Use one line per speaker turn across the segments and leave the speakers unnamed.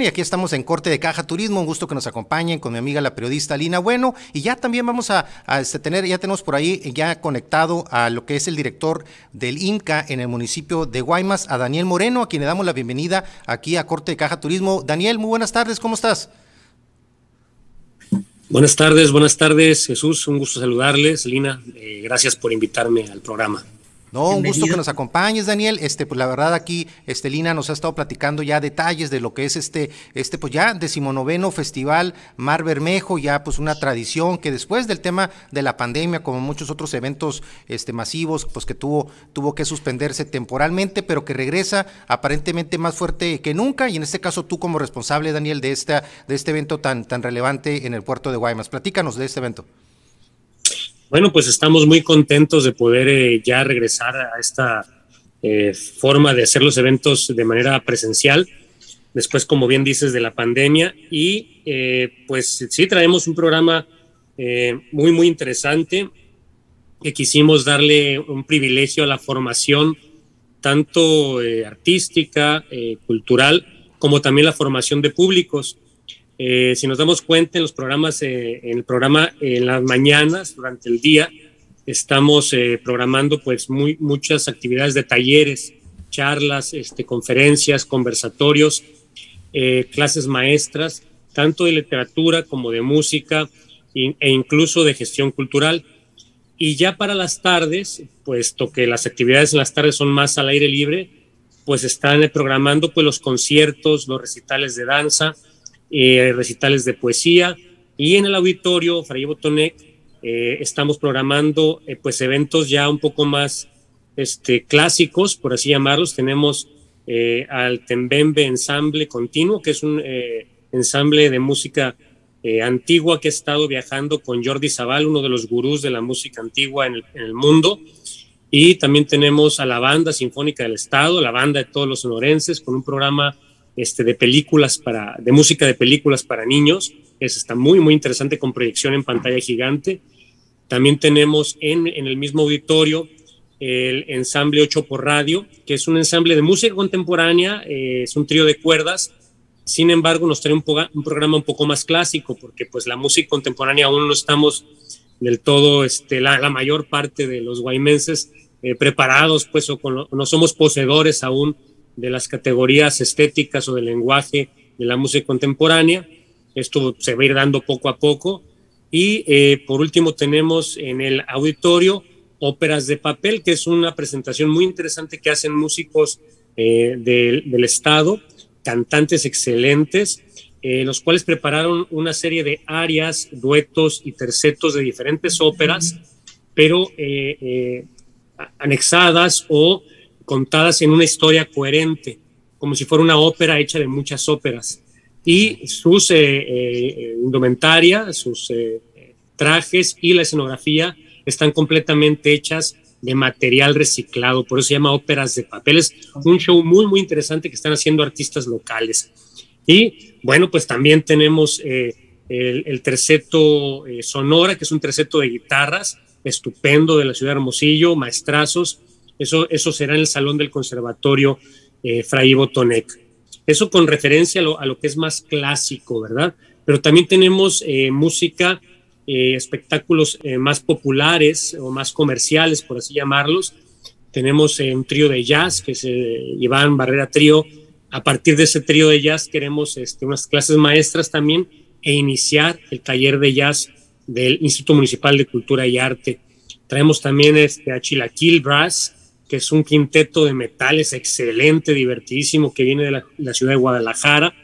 Y aquí estamos en Corte de Caja Turismo, un gusto que nos acompañen con mi amiga la periodista Lina Bueno, y ya también vamos a, este, tener, ya tenemos por ahí ya conectado a lo que es el director del INCA en el municipio de Guaymas, a Daniel Moreno, a quien le damos la bienvenida aquí a Corte de Caja Turismo. Daniel, muy buenas tardes, ¿cómo estás?
Buenas tardes, buenas tardes, Jesús, un gusto saludarles, Lina, eh, gracias por invitarme al programa.
No, un gusto que nos acompañes, Daniel. Este, pues la verdad aquí, Estelina nos ha estado platicando ya detalles de lo que es este, este, pues ya decimonoveno festival Mar Bermejo, ya pues una tradición que después del tema de la pandemia, como muchos otros eventos este, masivos, pues que tuvo, tuvo que suspenderse temporalmente, pero que regresa aparentemente más fuerte que nunca. Y en este caso tú como responsable, Daniel, de esta, de este evento tan, tan relevante en el puerto de Guaymas. Platícanos de este evento.
Bueno, pues estamos muy contentos de poder eh, ya regresar a esta eh, forma de hacer los eventos de manera presencial, después, como bien dices, de la pandemia. Y eh, pues sí, traemos un programa muy, muy interesante que quisimos darle un privilegio a la formación, tanto artística, cultural, como también la formación de públicos. Eh, si nos damos cuenta en los programas, eh, en el programa en las mañanas, durante el día, estamos eh, programando pues muy, muchas actividades de talleres, charlas, este, conferencias, conversatorios, clases maestras, tanto de literatura como de música e incluso de gestión cultural. Y ya para las tardes, puesto que las actividades en las tardes son más al aire libre, pues están programando pues los conciertos, los recitales de danza, eh, recitales de poesía y en el auditorio Fray Botonec eh, estamos programando eh, pues eventos ya un poco más este, clásicos, por así llamarlos. Tenemos al Tembembe Ensamble Continuo, que es un ensamble de música antigua que ha estado viajando con Jordi Zaval, uno de los gurús de la música antigua en el, en el mundo. Y también tenemos a la Banda Sinfónica del Estado, la banda de todos los sonorenses, con un programa este, de películas para, de música de películas para niños. Es, está muy, muy interesante con proyección en pantalla gigante. También tenemos en, en el mismo auditorio el ensamble 8 por radio, que es un ensamble de música contemporánea, eh, es un trío de cuerdas. Sin embargo, nos trae un, programa un poco más clásico, porque pues la música contemporánea aún no estamos del todo, este, la, mayor parte de los guaymenses eh, preparados, pues, o no somos poseedores aún de las categorías estéticas o del lenguaje de la música contemporánea. Esto se va a ir dando poco a poco. Y eh, por último tenemos en el auditorio óperas de papel, que es una presentación muy interesante que hacen músicos eh, del, Estado, cantantes excelentes, eh, los cuales prepararon una serie de arias, duetos y tercetos de diferentes óperas, pero anexadas o contadas en una historia coherente, como si fuera una ópera hecha de muchas óperas. Y sus eh, eh, sus eh, trajes y la escenografía están completamente hechas de material reciclado, por eso se llama óperas de papel. Es un show muy, muy interesante que están haciendo artistas locales. Y bueno, pues también tenemos el, el, terceto Sonora, que es un terceto de guitarras, estupendo de la ciudad de Hermosillo, maestrazos, eso, eso será en el Salón del Conservatorio eh, Fray Botonec. Eso con referencia a lo, que es más clásico, ¿verdad? Pero también tenemos eh, música, eh, espectáculos más populares o más comerciales, por así llamarlos. Tenemos un trío de jazz que se Iván Barrera Trío. A partir de ese trío de jazz queremos este, unas clases maestras también e iniciar el taller de jazz del Instituto Municipal de Cultura y Arte. Traemos también este, a Chilaquil Brass, que es un quinteto de metales excelente, divertidísimo, que viene de la, ciudad de Guadalajara.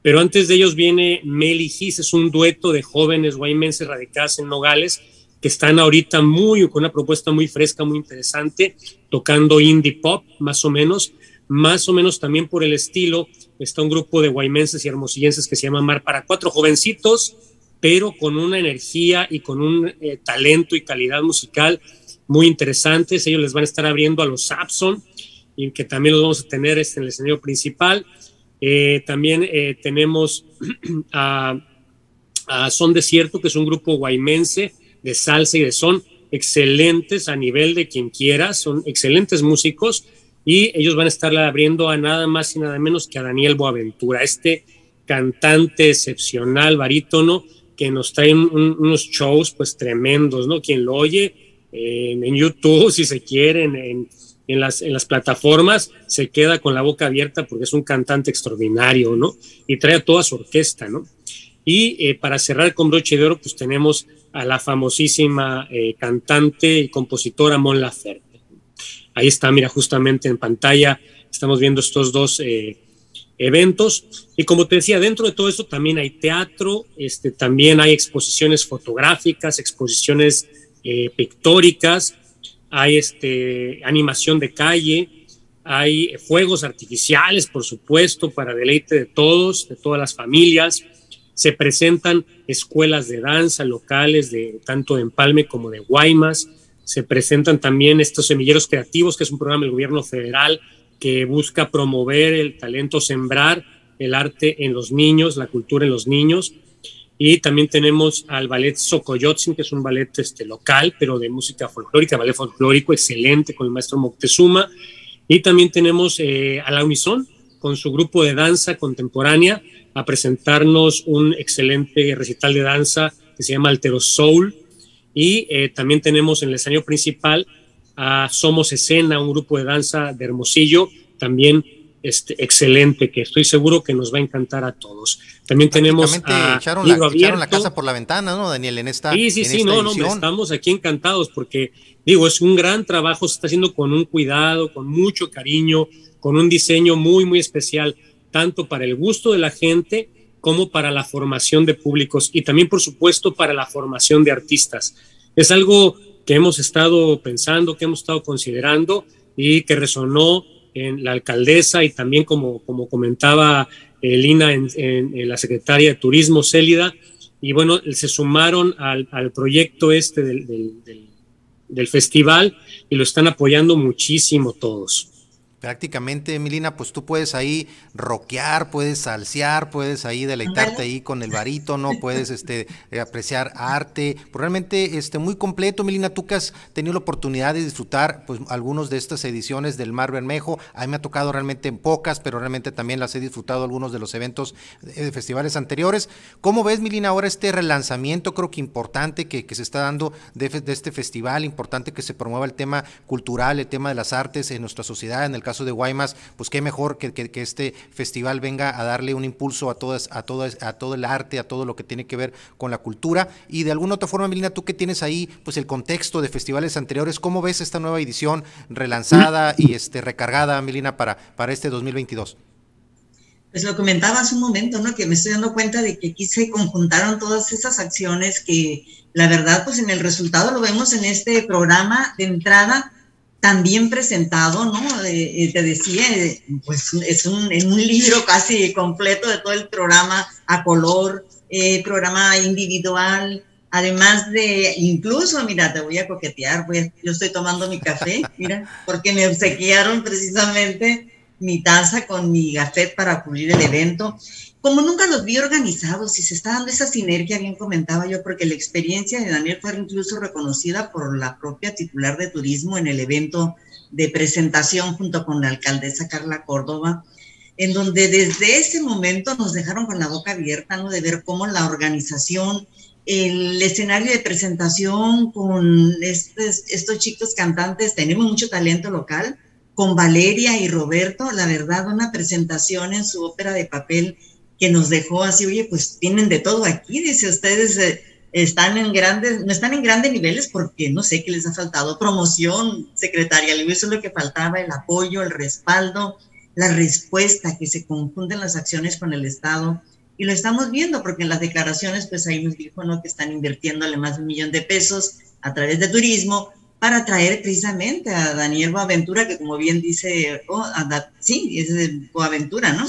Pero antes de ellos viene Meli Gis, es un dueto de jóvenes guaymenses radicadas en Nogales, que están ahorita muy, con una propuesta muy fresca, muy interesante, tocando indie pop, más o menos. Más o menos también por el estilo, está un grupo de guaymenses y hermosillenses que se llama Mar para Cuatro, jovencitos, pero con una energía y con un eh, talento y calidad musical muy interesantes. Ellos les van a estar abriendo a los Sapson y que también los vamos a tener este, en el escenario principal. Eh, también eh, tenemos a, Son Desierto, que es un grupo guaymense de salsa y de son, excelentes a nivel de quien quiera, son excelentes músicos y ellos van a estar abriendo a nada más y nada menos que a Daniel Boaventura. Este cantante excepcional, barítono, que nos trae unos shows pues tremendos, ¿no? Quien lo oye en, YouTube, si se quiere, en, las, en las plataformas, se queda con la boca abierta porque es un cantante extraordinario, ¿no? Y trae a toda su orquesta, ¿no? Y eh, para cerrar con broche de oro, pues tenemos a la famosísima eh, cantante y compositora Mon Laferte. Ahí está, mira, justamente en pantalla estamos viendo estos dos eh, eventos. Y como te decía, dentro de todo esto también hay teatro, este, también hay exposiciones fotográficas, exposiciones pictóricas, hay este, animación de calle, hay fuegos artificiales, por supuesto, para deleite de todos, de todas las familias se presentan escuelas de danza locales de tanto de Empalme como de Guaymas. Se presentan también estos semilleros creativos, que es un programa del gobierno federal que busca promover el talento, sembrar el arte en los niños, la cultura en los niños. Y también tenemos al ballet Sokoyotzin, que es un ballet este, local, pero de música folclórica, ballet folclórico excelente con el maestro Moctezuma. Y también tenemos eh, a la Unison con su grupo de danza contemporánea, a presentarnos un excelente recital de danza que se llama Altero Soul. Y eh, también tenemos en el escenario principal a Somos Escena, un grupo de danza de Hermosillo, también este, excelente, que estoy seguro que nos va a encantar a todos. También tenemos
a echaron, la, echaron la, casa por la ventana, ¿no, Daniel? En esta
Sí, sí, sí, no, no, estamos aquí encantados porque, digo, es un gran trabajo, se está haciendo con un cuidado, con mucho cariño, con un diseño muy, muy especial tanto para el gusto de la gente como para la formación de públicos y también, por supuesto, para la formación de artistas. Es algo que hemos estado pensando, que hemos estado considerando y que resonó en la alcaldesa y también, como, como comentaba Lina, en, la secretaria de Turismo, Célida, y bueno, se sumaron al, proyecto este del festival y lo están apoyando muchísimo todos
prácticamente, Milina, pues tú puedes ahí rockear, puedes salsear, puedes ahí deleitarte ahí con el barítono, puedes este, apreciar arte, pues realmente este, muy completo, Milina, tú que has tenido la oportunidad de disfrutar pues algunos de estas ediciones del Mar Bermejo, a mí me ha tocado realmente en pocas, pero realmente también las he disfrutado algunos de los eventos de festivales anteriores. ¿Cómo ves, Milina, ahora este relanzamiento, creo que importante que, se está dando de, de este festival, importante que se promueva el tema cultural, el tema de las artes en nuestra sociedad, en el caso caso de Guaymas, pues qué mejor que, este festival venga a darle un impulso a todas, a todas, a todo el arte, a todo lo que tiene que ver con la cultura. Y de alguna otra forma, Melina, tú que tienes ahí, pues el contexto de festivales anteriores, ¿cómo ves esta nueva edición relanzada y este recargada, Melina, para, para este 2022?
Pues lo comentaba hace un momento, ¿no? Que me estoy dando cuenta de que aquí se conjuntaron todas esas acciones que la verdad, pues en el resultado lo vemos en este programa de entrada, también presentado, ¿no? Eh, te decía, pues es un, un, libro casi completo de todo el programa a color, eh, programa individual, además de, incluso, mira, te voy a coquetear, yo estoy tomando mi café, mira, porque me obsequiaron precisamente mi taza con mi gafet para cubrir el evento como nunca los vi organizados y se está dando esa sinergia, bien comentaba yo, porque la experiencia de Daniel fue incluso reconocida por la propia titular de turismo en el evento de presentación junto con la alcaldesa Carla Córdoba, en donde desde ese momento nos dejaron con la boca abierta, ¿no? De ver cómo la organización, el escenario de presentación con estos, estos chicos cantantes, tenemos mucho talento local, con Valeria y Roberto, la verdad, una presentación en su ópera de papel que nos dejó así, oye, pues tienen de todo aquí, dice, ustedes eh, están en grandes, no están en grandes niveles porque no sé qué les ha faltado, promoción secretarial, eso es lo que faltaba, el apoyo, el respaldo, la respuesta, que se confunden las acciones con el Estado. Y lo estamos viendo porque en las declaraciones, pues ahí nos dijo, ¿no? Que están invirtiéndole más de un millón de pesos a través de turismo para traer precisamente a Daniel Boaventura, que como bien dice, oh, sí, es de Boaventura, ¿no?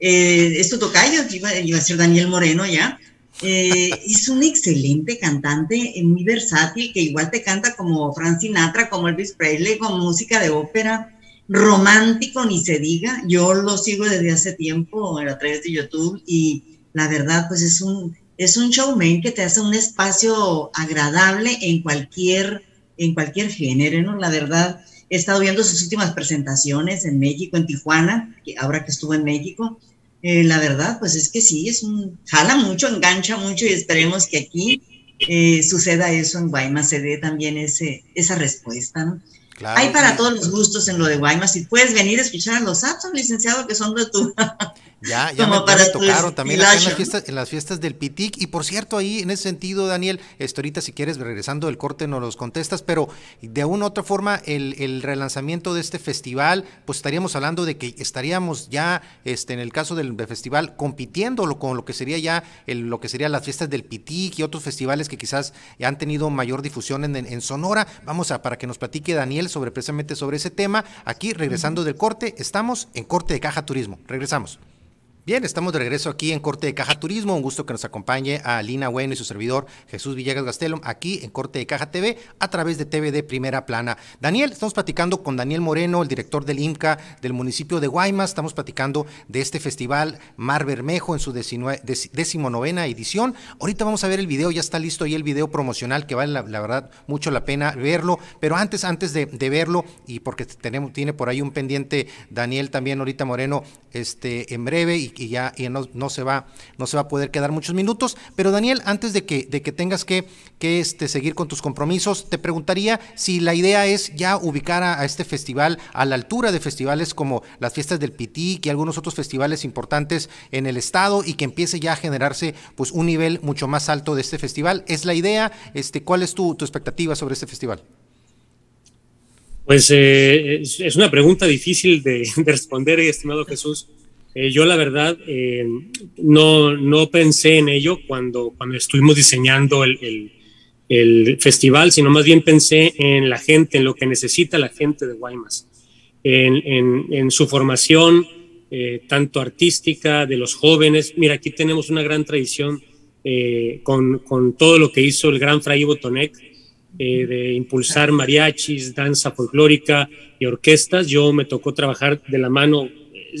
eh, tocayo, iba, iba, a ser Daniel Moreno ya. Eh, es un excelente cantante, muy versátil, que igual te canta como Frank Sinatra, como Elvis Presley, con música de ópera, romántico, ni se diga. Yo lo sigo desde hace tiempo a través de YouTube y la verdad, pues es un, es un showman que te hace un espacio agradable en cualquier, en cualquier género, ¿no? La verdad, He estado viendo sus últimas presentaciones en México, en Tijuana, que ahora que estuvo en México. eh, la verdad, pues es que sí, es un, jala mucho, engancha mucho y esperemos que aquí eh, suceda eso en Guaymas, se dé también ese, esa respuesta, ¿no? Hay para todos los gustos en lo de Guaymas. Si puedes venir a escuchar a los Sapson, licenciado, que son de tu,
Ya, ya, me, tocaron también en las, fiestas, en las fiestas del Pitic. Y por cierto, ahí en ese sentido, Daniel, esto ahorita si quieres, regresando del corte, nos los contestas, pero de una u otra forma, el, el, relanzamiento de este festival, pues estaríamos hablando de que estaríamos ya, este, en el caso del, festival, compitiendo con lo que sería ya el, lo que serían las fiestas del Pitic y otros festivales que quizás han tenido mayor difusión en, en, Sonora. Vamos a para que nos platique Daniel sobre precisamente sobre ese tema. Aquí, regresando del corte, estamos en corte de caja turismo. Regresamos. Bien, estamos de regreso aquí en Corte de Caja Turismo. Un gusto que nos acompañe a Lina Bueno y su servidor Jesús Villegas Gastelum aquí en Corte de Caja TV a través de TV de Primera Plana. Daniel, estamos platicando con Daniel Moreno, el director del IMCA del municipio de Guaymas. Estamos platicando de este festival Mar Bermejo en su decimonovena edición. Ahorita vamos a ver el video, ya está listo ahí el video promocional que vale la, verdad mucho la pena verlo. Pero antes, antes de, verlo, y porque tenemos, tiene por ahí un pendiente Daniel también ahorita Moreno, este, en breve y y ya y no, no, se va, no se va a poder quedar muchos minutos. Pero Daniel, antes de que, de que tengas que, que este, seguir con tus compromisos, te preguntaría si la idea es ya ubicar a, este festival a la altura de festivales como las fiestas del Pitic y algunos otros festivales importantes en el estado y que empiece ya a generarse pues un nivel mucho más alto de este festival. ¿Es la idea? Este, ¿Cuál es tu, tu expectativa sobre este festival?
Pues eh, es, una pregunta difícil de, de responder, estimado Jesús, eh, yo la verdad eh, no, no pensé en ello cuando, cuando estuvimos diseñando el, el, festival, sino más bien pensé en la gente, en lo que necesita la gente de Guaymas, en, en, su formación, eh, tanto artística, de los jóvenes. Mira, aquí tenemos una gran tradición con, con, todo lo que hizo el gran Fray Botonec, de impulsar mariachis, danza folclórica y orquestas. Yo me tocó trabajar de la mano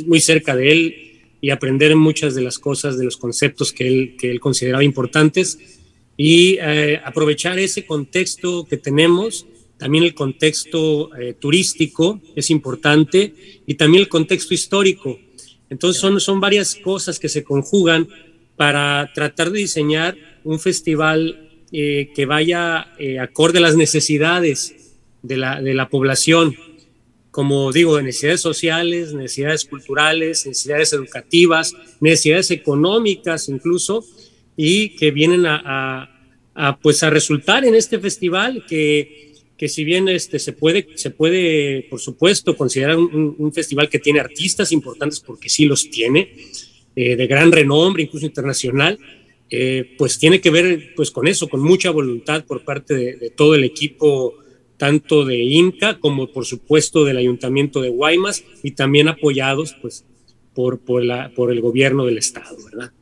muy cerca de él y aprender muchas de las cosas, de los conceptos que él, que él consideraba importantes y eh, aprovechar ese contexto que tenemos, también el contexto eh, turístico es importante y también el contexto histórico. Entonces son, son varias cosas que se conjugan para tratar de diseñar un festival eh, que vaya acorde a las necesidades de la, de la población como digo, de necesidades sociales, necesidades culturales, necesidades educativas, necesidades económicas incluso, y que vienen a, pues a resultar en este festival que, que si bien este, se, puede, se puede, por supuesto, considerar un, festival que tiene artistas importantes, porque sí los tiene, eh, de gran renombre, incluso internacional, eh, pues tiene que ver pues, con eso, con mucha voluntad por parte de, de todo el equipo tanto de INCA como por supuesto del Ayuntamiento de Guaymas y también apoyados pues por, por, la, por el gobierno del estado, ¿verdad?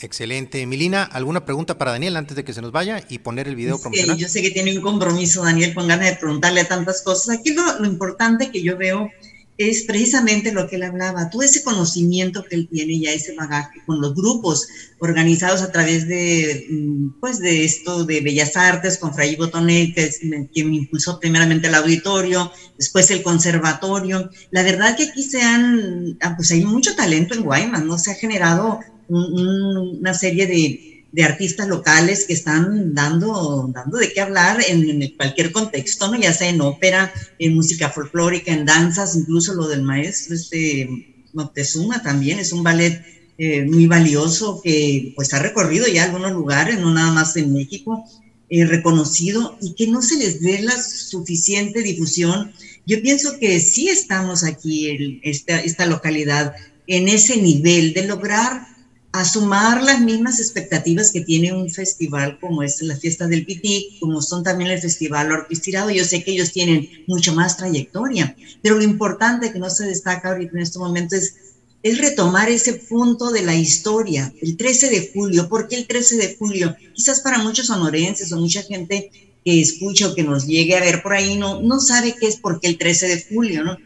Excelente. Milina, ¿alguna pregunta para Daniel antes de que se nos vaya y poner el video promocional?
yo sé que tiene un compromiso, Daniel, con ganas de preguntarle tantas cosas. Aquí lo, lo importante que yo veo es precisamente lo que él hablaba, todo ese conocimiento que él tiene, ya ese bagaje con los grupos organizados a través de, mm, pues, de esto de Bellas Artes, con Fray Botonet, que, que me impulsó primeramente el auditorio, después el conservatorio. La verdad que aquí se han, ah, pues hay mucho talento en Guaymas, ¿no? Se ha generado una serie de de artistas locales que están dando, dando de qué hablar en, cualquier contexto, ¿no? ya sea en ópera, en música folclórica, en danzas, incluso lo del maestro este, Moctezuma también es un ballet eh, muy valioso que pues ha recorrido ya algunos lugares, no nada más en México, eh, reconocido y que no se les dé la suficiente difusión. Yo pienso que sí estamos aquí, en esta, esta localidad, en ese nivel de lograr a sumar las mismas expectativas que tiene un festival como es la fiesta del Pití, como son también el festival Orquestirado. Yo sé que ellos tienen mucho más trayectoria, pero lo importante que no se destaca ahorita en este momento es, es retomar ese punto de la historia, el 13 de julio. ¿Por qué el 13 de julio? Quizás para muchos sonorenses o mucha gente que escucha o que nos llegue a ver por ahí no, no sabe qué es por qué el 13 de julio, ¿no?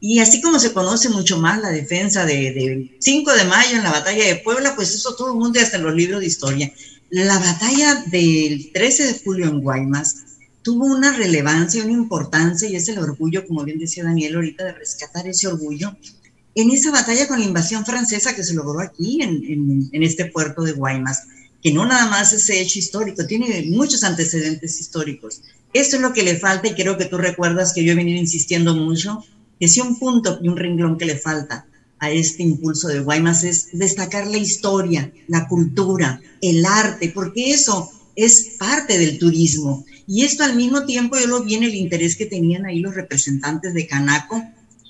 Y así como se conoce mucho más la defensa del 5 de mayo en la batalla de Puebla, pues eso todo el mundo, hasta en los libros de historia. La batalla del 13 de julio en Guaymas tuvo una relevancia, una importancia, y es el orgullo, como bien decía Daniel ahorita, de rescatar ese orgullo, en esa batalla con la invasión francesa que se logró aquí en, este puerto de Guaymas, que no nada más ese hecho histórico, tiene muchos antecedentes históricos. Esto es lo que le falta y creo que tú recuerdas que yo he venido insistiendo mucho, que si un punto y un renglón que le falta a este impulso de Guaymas es destacar la historia, la cultura, el arte, porque eso es parte del turismo. Y esto al mismo tiempo yo lo vi en el interés que tenían ahí los representantes de Canaco,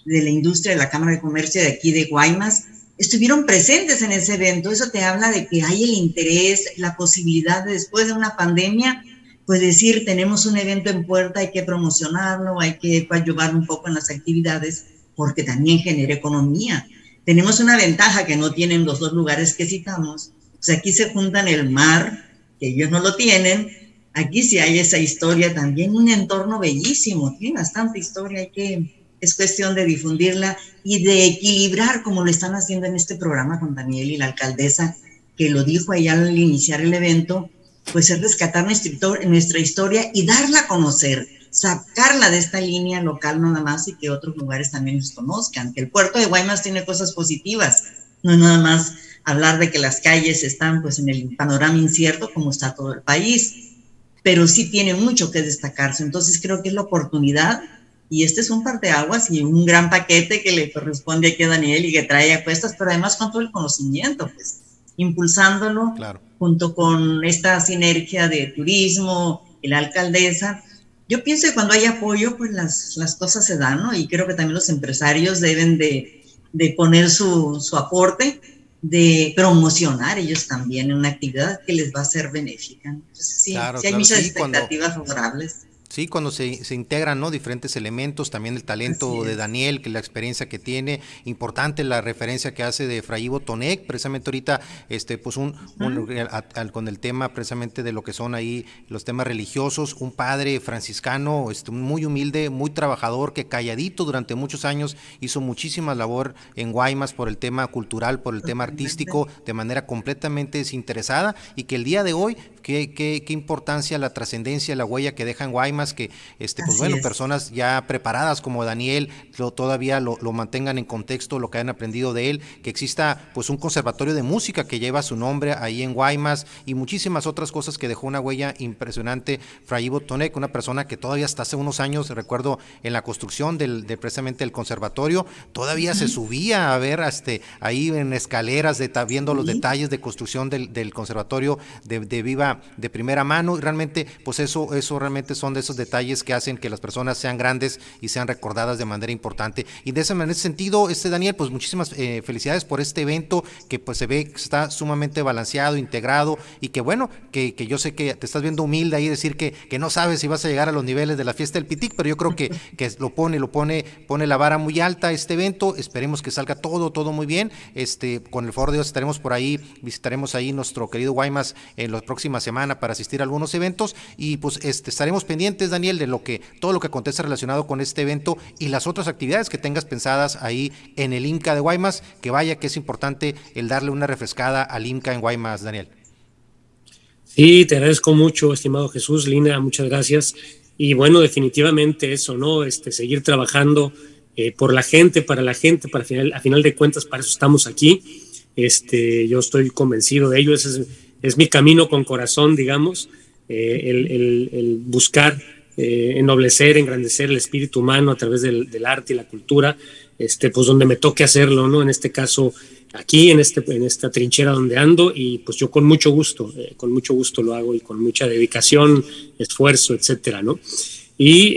de la industria de la Cámara de Comercio de aquí de Guaymas, estuvieron presentes en ese evento. Eso te habla de que hay el interés, la posibilidad de después de una pandemia, pues decir, tenemos un evento en puerta, hay que promocionarlo, hay que ayudar un poco en las actividades, porque también genera economía tenemos una ventaja que no tienen los dos lugares que citamos. Sea, aquí se juntan el mar, que ellos no lo tienen. Aquí sí hay esa historia también, un entorno bellísimo, tiene bastante historia, hay que, es cuestión de difundirla y de equilibrar como lo están haciendo en este programa con Daniel y la alcaldesa, que lo dijo allá al iniciar el evento, pues es rescatar nuestra, historia y darla a conocer sacarla de esta línea local nada más y que otros lugares también nos conozcan, que el puerto de Guaymas tiene cosas positivas, no es nada más hablar de que las calles están pues en el panorama incierto como está todo el país, pero sí tiene mucho que destacarse, entonces creo que es la oportunidad y este es un parteaguas y un gran paquete que le corresponde aquí a Daniel y que trae a cuestas, pero además con todo el conocimiento, pues impulsándolo junto con esta sinergia de turismo y la alcaldesa, yo pienso que cuando hay apoyo, pues las, las cosas se dan, ¿no? Y creo que también los empresarios deben de, de poner su, su, aporte, de promocionar ellos también una actividad que les va a ser benéfica. Entonces, sí, sí hay muchas expectativas favorables.
Sí, cuando se, se, integran ¿no? diferentes elementos, también el talento de Daniel, que la experiencia que tiene, importante la referencia que hace de Fraivo Tonec, precisamente ahorita, este, pues un, con el tema precisamente de lo que son ahí los temas religiosos, un padre franciscano, este, muy humilde, muy trabajador, que calladito durante muchos años hizo muchísima labor en Guaymas por el tema cultural, por el tema artístico, de manera completamente desinteresada, y que el día de hoy, qué, qué, qué importancia, la trascendencia, la huella que deja en Guaymas, que, este, pues bueno, personas ya preparadas como Daniel lo, todavía lo, mantengan en contexto, lo que han aprendido de él, que exista pues un conservatorio de música que lleva su nombre ahí en Guaymas y muchísimas otras cosas que dejó una huella impresionante Fray Ivo Tonek, una persona que todavía hasta hace unos años, recuerdo en la construcción del, de precisamente el conservatorio, todavía se subía a ver este, ahí en escaleras, de, viendo los detalles de construcción del, del conservatorio de, de, viva, de primera mano, y realmente pues eso, eso realmente son de esos detalles que hacen que las personas sean grandes y sean recordadas de manera importante. Y de ese, en ese sentido, este Daniel, pues muchísimas eh, felicidades por este evento que pues se ve que está sumamente balanceado, integrado y que bueno, que, que yo sé que te estás viendo humilde ahí decir que, que no sabes si vas a llegar a los niveles de la fiesta del Pitic, pero yo creo que, que lo pone, lo pone, pone la vara muy alta este evento, esperemos que salga todo, todo muy bien. Este, con el favor de Dios estaremos por ahí, visitaremos ahí nuestro querido Guaymas en la próxima semana para asistir a algunos eventos y pues este, estaremos pendientes Daniel, de lo que todo lo que acontece relacionado con este evento y las otras actividades que tengas pensadas ahí en el INCA de Guaymas, que vaya que es importante el darle una refrescada al INCA en Guaymas, Daniel.
Sí, te agradezco mucho, estimado Jesús, Lina, muchas gracias. Y bueno, definitivamente eso, ¿no? Este, seguir trabajando eh, por la gente, para la gente, para final, a final de cuentas, para eso estamos aquí. Este, yo estoy convencido de ello, ese es, es mi camino con corazón, digamos, eh, el, buscar eh, ennoblecer, engrandecer el espíritu humano a través del, arte y la cultura, este, pues donde me toque hacerlo, ¿no? En este caso, aquí, en, este, en esta trinchera donde ando, y pues yo con mucho gusto, eh, con mucho gusto lo hago y con mucha dedicación, esfuerzo, etcétera, ¿no? Y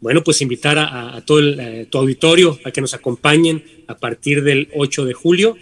bueno, pues invitar a, todo el, a tu auditorio a que nos acompañen a partir del 8 de julio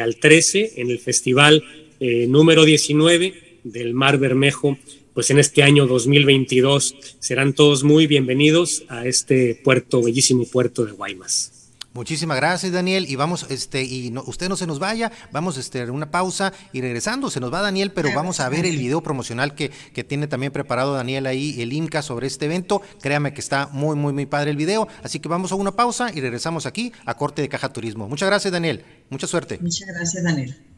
al 13 en el festival número 19 del Mar Bermejo pues en este año 2022 serán todos muy bienvenidos a este puerto, bellísimo puerto de Guaymas.
Muchísimas gracias, Daniel. Y vamos, este, y no, usted no se nos vaya, vamos este, a una pausa y regresando, se nos va Daniel, pero vamos a ver el video promocional que, que tiene también preparado Daniel ahí, el INCA, sobre este evento. Créame que está muy, muy, muy padre el video. Así que vamos a una pausa y regresamos aquí a Corte de Caja Turismo. Muchas gracias, Daniel. Mucha suerte.
Muchas gracias, Daniel.